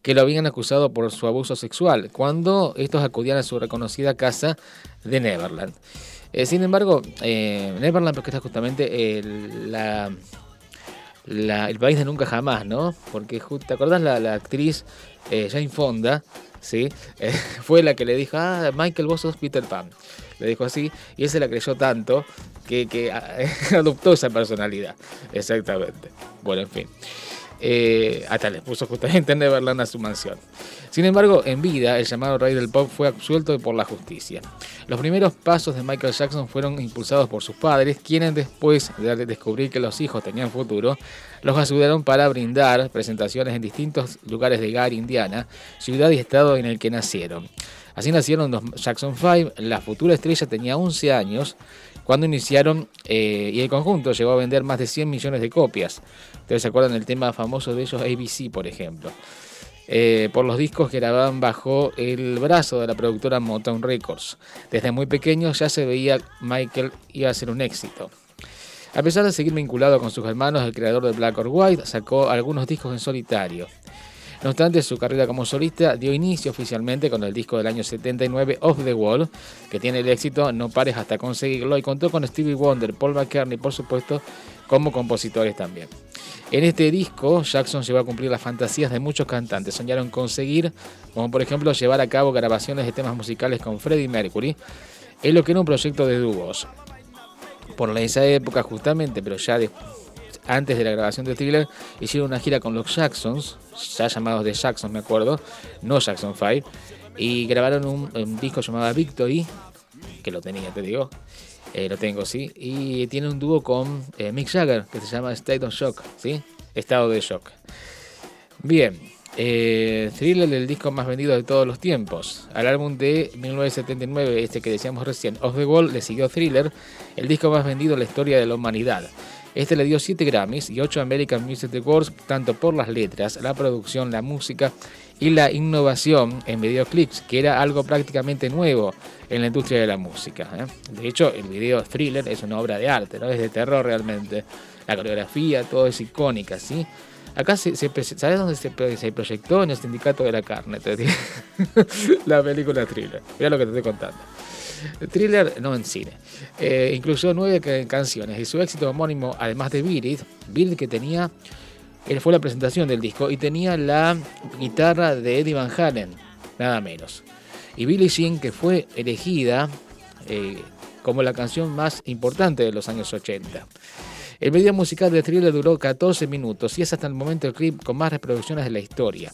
que lo habían acusado por su abuso sexual, cuando estos acudían a su reconocida casa de Neverland. Eh, sin embargo, eh, Neverland, porque está justamente el, país de nunca jamás, ¿no? Porque ¿te la, la actriz eh, Jane Fonda? Eh, fue la que le dijo, ah, Michael, vos sos Peter Pan. Le dijo así, y él se la creyó tanto que, que adoptó esa personalidad. Exactamente. Bueno, en fin. Eh, hasta le puso justamente en Neverland a su mansión. Sin embargo, en vida, el llamado rey del pop fue absuelto por la justicia. Los primeros pasos de Michael Jackson fueron impulsados por sus padres, quienes después de descubrir que los hijos tenían futuro, los ayudaron para brindar presentaciones en distintos lugares de Gary, Indiana, ciudad y estado en el que nacieron. Así nacieron los Jackson 5, la futura estrella tenía 11 años cuando iniciaron eh, y el conjunto llegó a vender más de 100 millones de copias. Ustedes se acuerdan del tema famoso de ellos, ABC, por ejemplo. Eh, por los discos que grababan bajo el brazo de la productora Motown Records. Desde muy pequeño ya se veía Michael iba a ser un éxito. A pesar de seguir vinculado con sus hermanos, el creador de Black or White sacó algunos discos en solitario. No obstante, su carrera como solista dio inicio oficialmente con el disco del año 79, Off the Wall, que tiene el éxito No pares hasta conseguirlo, y contó con Stevie Wonder, Paul McCartney, por supuesto, como compositores también. En este disco, Jackson llegó a cumplir las fantasías de muchos cantantes. Soñaron conseguir, como por ejemplo, llevar a cabo grabaciones de temas musicales con Freddie Mercury, en lo que era un proyecto de dúos. Por esa época, justamente, pero ya de- antes de la grabación de Thriller, hicieron una gira con los Jacksons, ya llamados de Jackson, me acuerdo, no Jackson 5, y grabaron un, un disco llamado Victory, que lo tenía, te digo, Eh, lo tengo, sí. Y tiene un dúo con eh, Mick Jagger que se llama State of Shock, ¿sí? Estado de shock. Bien, eh, Thriller, el disco más vendido de todos los tiempos. Al álbum de 1979, este que decíamos recién, Off the Wall, le siguió Thriller, el disco más vendido en la historia de la humanidad. Este le dio 7 Grammys y 8 American Music Awards, tanto por las letras, la producción, la música y la innovación en videoclips, que era algo prácticamente nuevo en la industria de la música. ¿eh? De hecho, el video Thriller es una obra de arte, ¿no? es de terror realmente. La coreografía, todo es icónica, ¿sí? Acá ¿sabes dónde se, se proyectó? En el Sindicato de la Carne, la película Thriller. Mira lo que te estoy contando. Thriller, no en cine. Eh, incluyó nueve ca- canciones y su éxito homónimo, además de Beat It que tenía, él fue la presentación del disco y tenía la guitarra de Eddie Van Halen, nada menos. Y Billie Jean, que fue elegida eh, como la canción más importante de los años 80. El video musical de Thriller duró 14 minutos y es hasta el momento el clip con más reproducciones de la historia.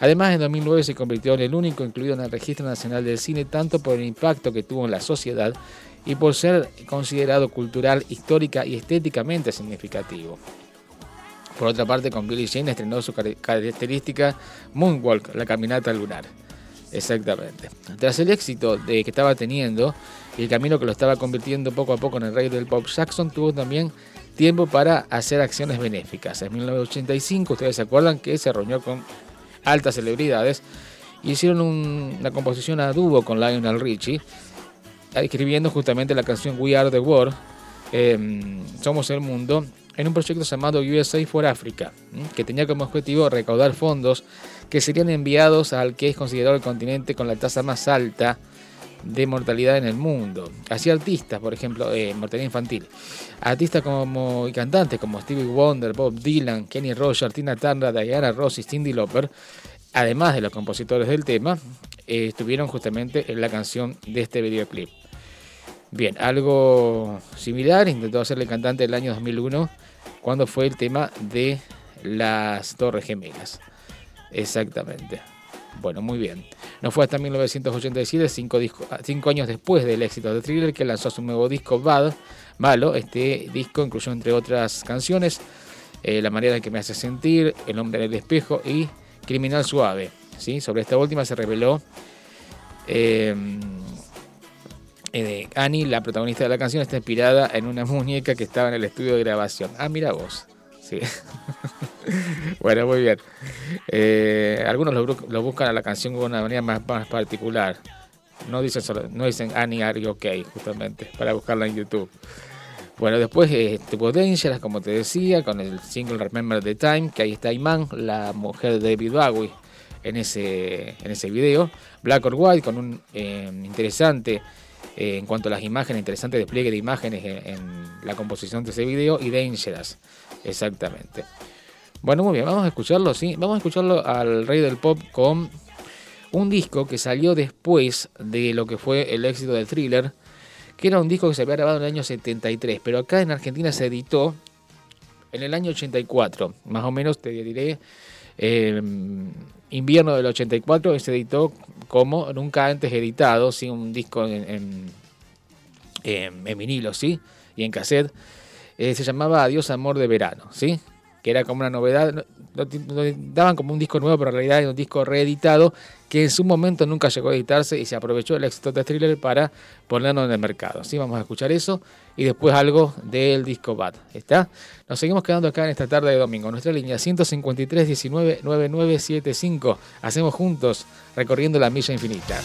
Además, en 2009 se convirtió en el único incluido en el Registro Nacional del Cine, tanto por el impacto que tuvo en la sociedad y por ser considerado cultural, histórica y estéticamente significativo. Por otra parte, con Billie Jean estrenó su car- característica Moonwalk, la caminata lunar. Exactamente. Tras el éxito de que estaba teniendo y el camino que lo estaba convirtiendo poco a poco en el rey del pop, Jackson tuvo también tiempo para hacer acciones benéficas. En 1985, ustedes se acuerdan que se reunió con altas celebridades hicieron un- una composición a dúo con Lionel Richie, escribiendo justamente la canción We Are the World, em, Somos el Mundo, en un proyecto llamado USA for Africa, que tenía como objetivo recaudar fondos que serían enviados al que es considerado el continente con la tasa más alta de mortalidad en el mundo. Así artistas, por ejemplo, eh, mortalidad infantil. Artistas como y cantantes como Stevie Wonder, Bob Dylan, Kenny Rogers, Tina Turner, Diana Ross y Cindy Lauper, además de los compositores del tema, eh, estuvieron justamente en la canción de este videoclip. Bien, algo similar intentó hacerle cantante el año 2001 cuando fue el tema de las Torres Gemelas. Exactamente. Bueno, muy bien. No fue hasta 1987, cinco, disco- cinco años después del éxito de Thriller, que lanzó su nuevo disco Bad, Malo. Este disco incluyó, entre otras canciones, eh, La manera en que me hace sentir, El hombre en el espejo y Criminal Suave. ¿sí? Sobre esta última se reveló eh, eh, Annie, la protagonista de la canción, está inspirada en una muñeca que estaba en el estudio de grabación. Ah, mira vos. Bueno, muy bien. Eh, algunos lo, buscan a la canción de una manera más, más particular. No dicen, solo- no dicen Annie Are You Okay, justamente, para buscarla en YouTube. Bueno, después tuvo Dangerous, como te decía, con el single Remember the Time, que ahí está Iman, la mujer de David Bowie, en ese, en ese video. Black or White, con un eh, interesante, eh, en cuanto a las imágenes, interesante despliegue de imágenes en, en la composición de ese video. Y Dangerous, exactamente. Bueno, muy bien, vamos a escucharlo, ¿sí? Vamos a escucharlo al rey del pop con un disco que salió después de lo que fue el éxito del thriller, que era un disco que se había grabado en el año 73, pero acá en Argentina se editó en el año 84, más o menos te diré, eh, invierno del 84, y se editó como nunca antes editado, ¿sí? un disco en, en, en- en vinilo, ¿sí? y en cassette, eh, se llamaba Adiós Amor de Verano, ¿sí? que era como una novedad, no- no- no- daban como un disco nuevo, pero en realidad era un disco reeditado que en su momento nunca llegó a editarse y se aprovechó el éxito de Thriller para ponerlo en el mercado. ¿sí? Vamos a escuchar eso y después algo del disco Bad. ¿Está? Nos seguimos quedando acá en esta tarde de domingo. Nuestra línea 153 19 9975. Hacemos juntos recorriendo la milla infinita.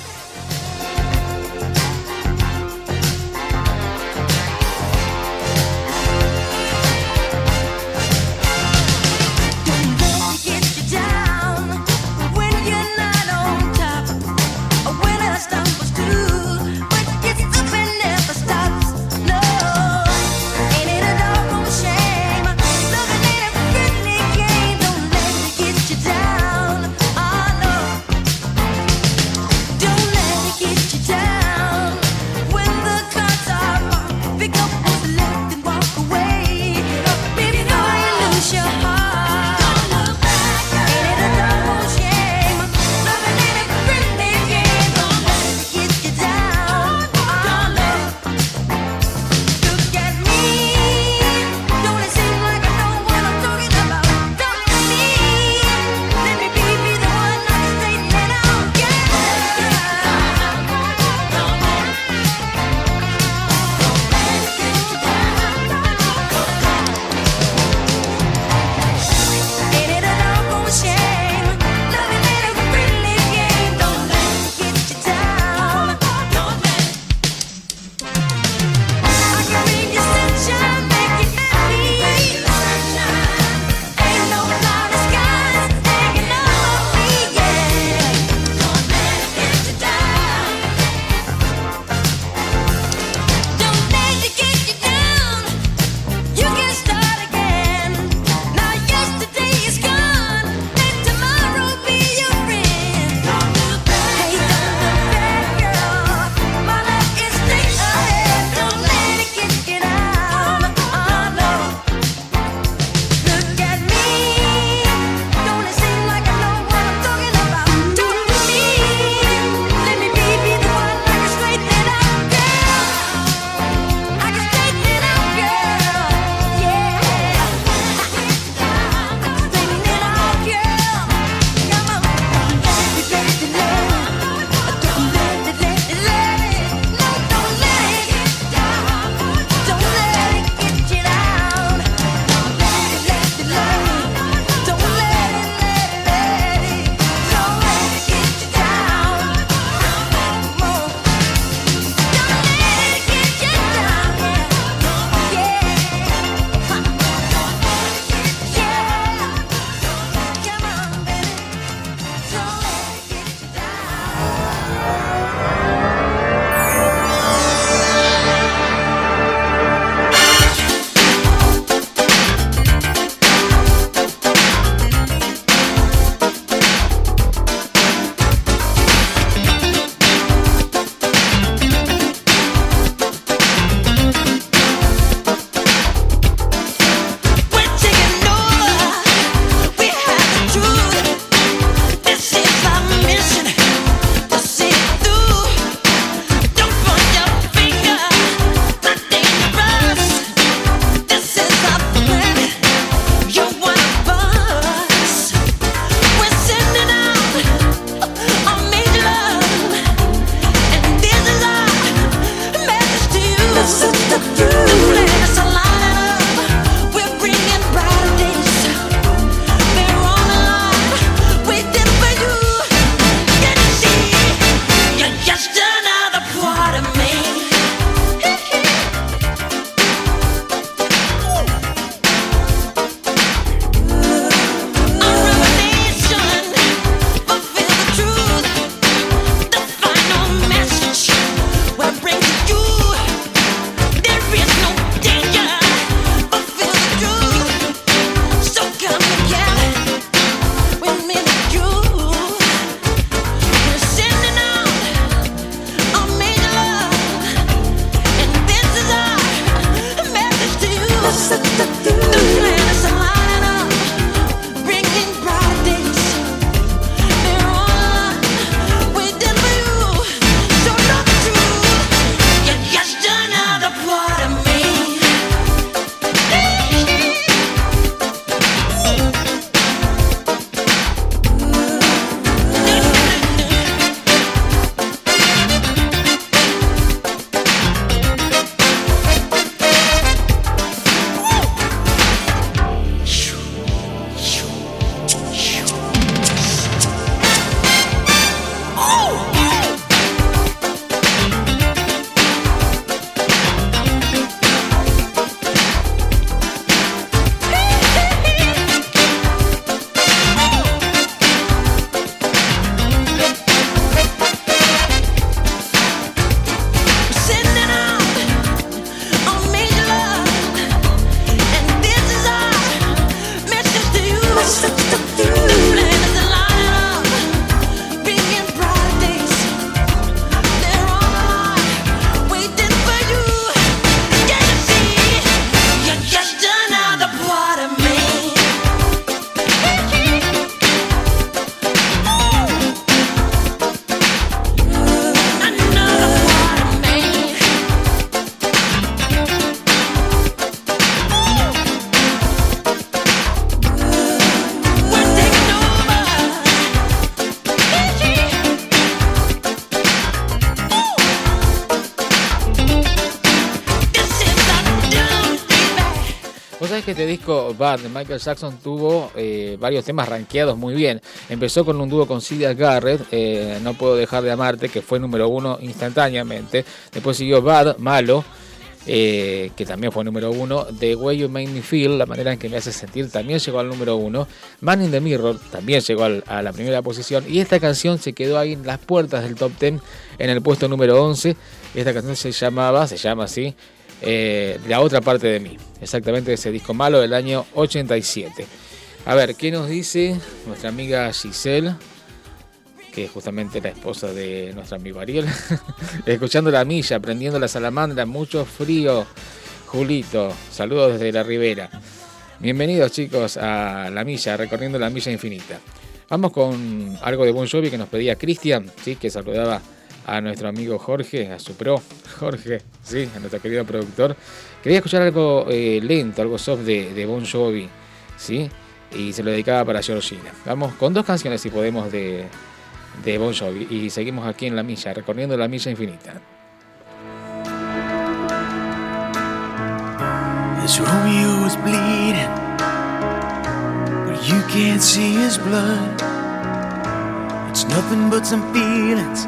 Bad Michael Jackson tuvo eh, varios temas rankeados muy bien. Empezó con un dúo con Celia Garrett, eh, No Puedo Dejar de Amarte, que fue número uno instantáneamente. Después siguió Bad, Malo, eh, que también fue número uno. The Way You Make Me Feel, la manera en que me hace sentir, también llegó al número uno. Man in the Mirror también llegó a la primera posición. Y esta canción se quedó ahí en las puertas del top 10 en el puesto número 11. Esta canción se llamaba, se llama así, eh, La otra parte de mí. Exactamente ese disco malo del año 87. A ver, ¿qué nos dice nuestra amiga Giselle? que es justamente la esposa de nuestro amigo Ariel. Escuchando la milla, prendiendo la salamandra, mucho frío. Julito, saludos desde la ribera. Bienvenidos chicos a la milla, recorriendo la milla infinita. Vamos con algo de Bon Jovi que nos pedía Cristian, ¿sí? que saludaba a nuestro amigo Jorge, a su pro, Jorge, sí, a nuestro querido productor. Quería escuchar algo eh, lento, algo soft de, Bon Jovi, ¿sí? Y se lo dedicaba para Georgina. Vamos con dos canciones si podemos de, de Bon Jovi y seguimos aquí en la milla, recorriendo la milla infinita. Romeo is bleeding, but you can't see his blood. It's nothing but some feelings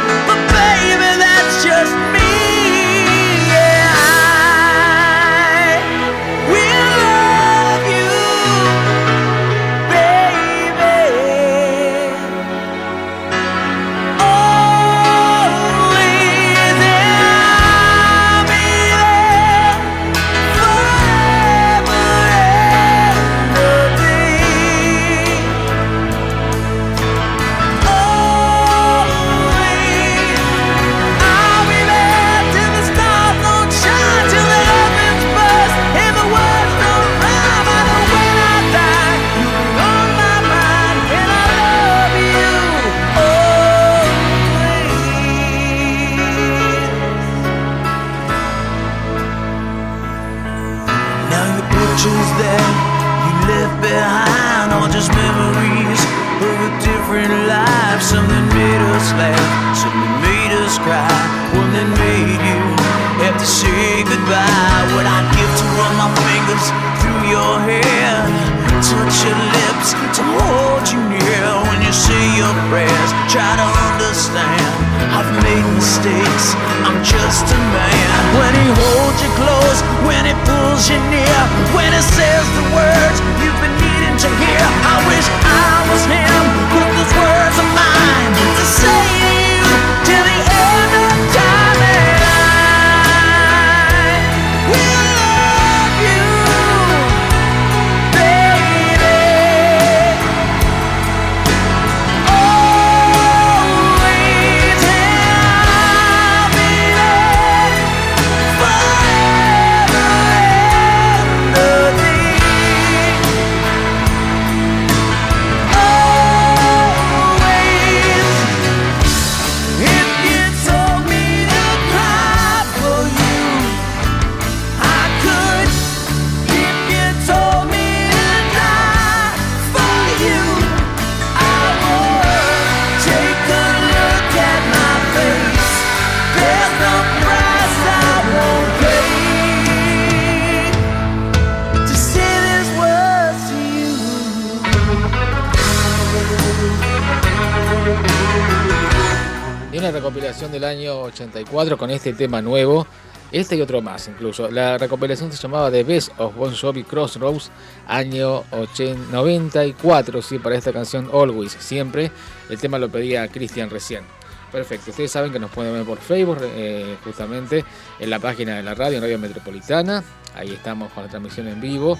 84 con este tema nuevo. Este y otro más incluso. La recopilación se llamaba The Best of Bon Jovi Crossroads, año 80 94, sí, para esta canción Always, siempre. El tema lo pedía Cristian recién. Perfecto, ustedes saben que nos pueden ver por Facebook, eh, justamente en la página de la radio, Radio Metropolitana. Ahí estamos con la transmisión en vivo.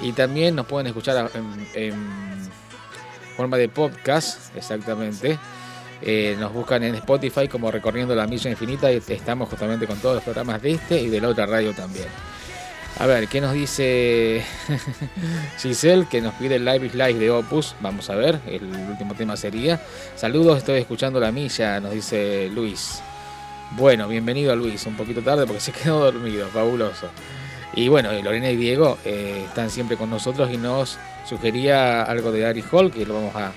Y también nos pueden escuchar en, en forma de podcast, exactamente. Eh, nos buscan en Spotify como Recorriendo la Milla Infinita y estamos justamente con todos los programas de este y de la otra radio también. A ver, ¿qué nos dice Giselle? Que nos pide el Live is Live de Opus. Vamos a ver, el último tema sería. Saludos, estoy escuchando la milla, nos dice Luis. Bueno, bienvenido Luis, un poquito tarde porque se quedó dormido, fabuloso. Y bueno, eh, Lorena y Diego eh, están siempre con nosotros y nos sugería algo de Ari Hall que lo vamos a,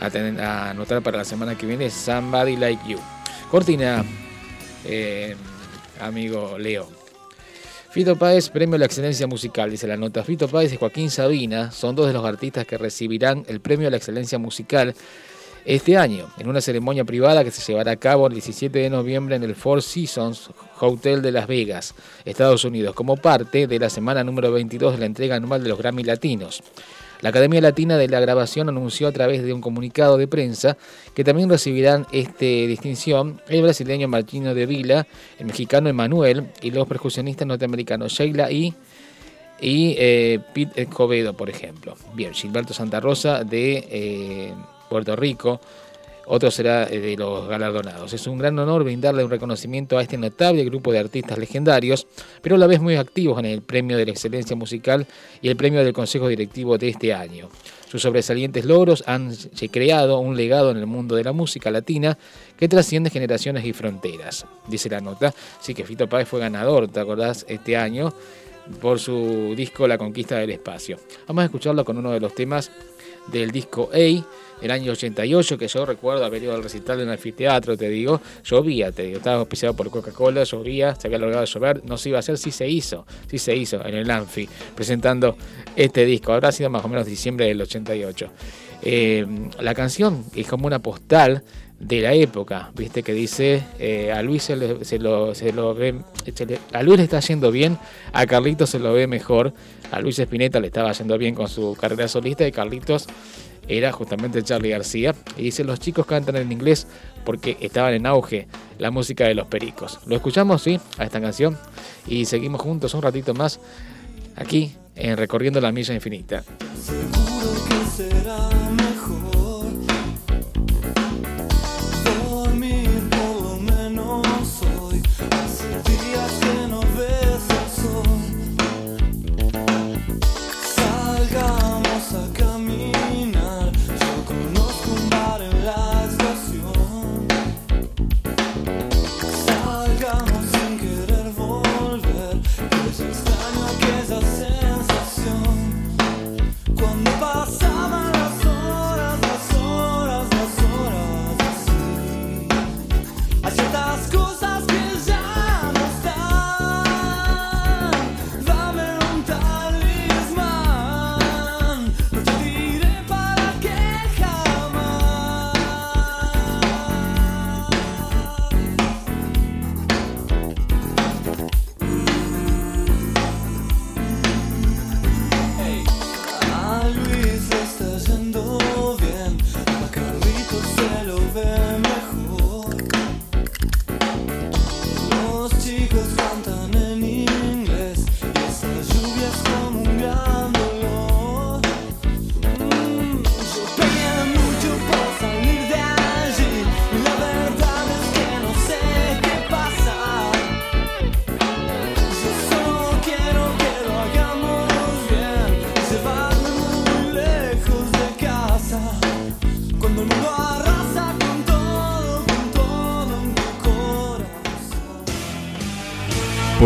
a, tener, anotar para la semana que viene, Somebody Like You. Cortina, eh, amigo Leo. Fito Páez, premio a la excelencia musical, dice la nota. Fito Páez y Joaquín Sabina son dos de los artistas que recibirán el premio a la excelencia musical este año, en una ceremonia privada que se llevará a cabo el 17 de noviembre en el Four Seasons Hotel de Las Vegas, Estados Unidos, como parte de la semana número 22 de la entrega anual de los Grammy Latinos. La Academia Latina de la Grabación anunció a través de un comunicado de prensa que también recibirán esta distinción el brasileño Martino de Vila, el mexicano Emanuel y los percusionistas norteamericanos Sheila y, y eh, Pete Escobedo, por ejemplo. Bien, Gilberto Santa Rosa de eh, Puerto Rico, otro será eh, de los galardonados. Es un gran honor brindarle un reconocimiento a este notable grupo de artistas legendarios, pero a la vez muy activos en el Premio de la Excelencia Musical y el Premio del Consejo Directivo de este año. Sus sobresalientes logros han creado un legado en el mundo de la música latina que trasciende generaciones y fronteras, dice la nota. Sí que Fito Páez fue ganador, ¿te acordás? Este año por su disco La Conquista del Espacio. Vamos a escucharlo con uno de los temas del disco A, el año 88, que yo recuerdo haber ido al recital en el anfiteatro, te digo, llovía, te digo, estaba auspiciado por Coca-Cola, llovía, se había logrado llover, no se iba a hacer, sí se hizo, sí se hizo en el Anfi, presentando este disco, habrá sido más o menos diciembre del 88. Eh, la canción es como una postal de la época, viste que dice eh, a Luis se, le- lo, se lo ve, a Luis le está yendo bien, a Carlitos se lo ve mejor, a Luis Espineta le estaba yendo bien con su carrera solista y Carlitos era justamente Charlie García y dice los chicos cantan en inglés porque estaban en auge la música de los pericos. Lo escuchamos, sí, a esta canción y seguimos juntos un ratito más aquí en Recorriendo la Milla Infinita.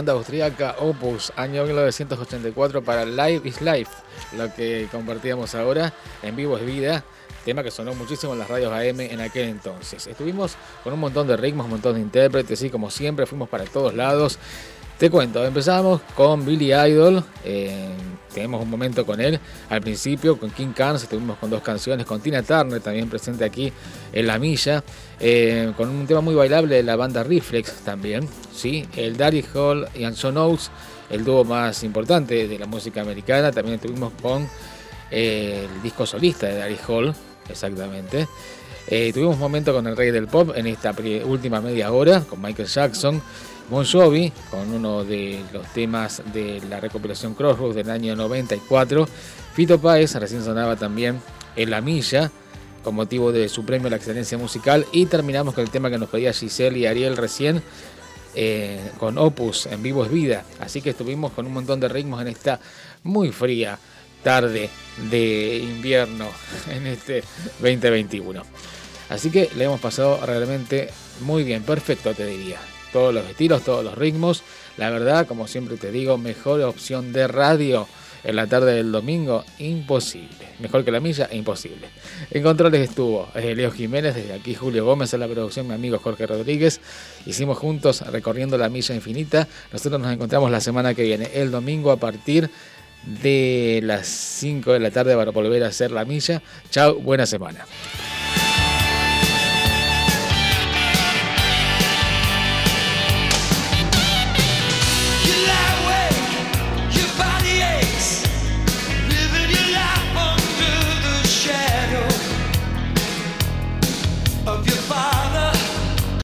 Banda austríaca Opus, año 1984 para Live is Life, lo que compartíamos ahora, en vivo es vida, tema que sonó muchísimo en las radios AM en aquel entonces. Estuvimos con un montón de ritmos, un montón de intérpretes y como siempre fuimos para todos lados. Te cuento, empezamos con Billy Idol, eh, tenemos un momento con él al principio, con King Carnes, estuvimos con dos canciones, con Tina Turner también presente aquí en La Milla, eh, con un tema muy bailable de la banda Reflex también, ¿sí? el Daddy Hall y Anson Oates, el dúo más importante de la música americana, también estuvimos con eh, el disco solista de Daddy Hall, exactamente. Eh, tuvimos un momento con el rey del pop en esta última media hora, con Michael Jackson, Bon Jovi, con uno de los temas de la recopilación Crossroads del año 94, Fito Páez, recién sonaba también en La Milla, con motivo de su premio a la excelencia musical, y terminamos con el tema que nos pedía Giselle y Ariel recién, eh, con Opus, en vivo es vida. Así que estuvimos con un montón de ritmos en esta muy fría tarde de invierno en este 2021. Así que le hemos pasado realmente muy bien, perfecto te diría. Todos los estilos, todos los ritmos. La verdad, como siempre te digo, mejor opción de radio en la tarde del domingo, imposible. Mejor que la milla, imposible. En controles estuvo eh, Leo Jiménez, desde aquí Julio Gómez en la producción, mi amigo Jorge Rodríguez. Hicimos juntos recorriendo la milla infinita. Nosotros nos encontramos la semana que viene, el domingo a partir de las 5 de la tarde para volver a hacer la milla. Chao, buena semana.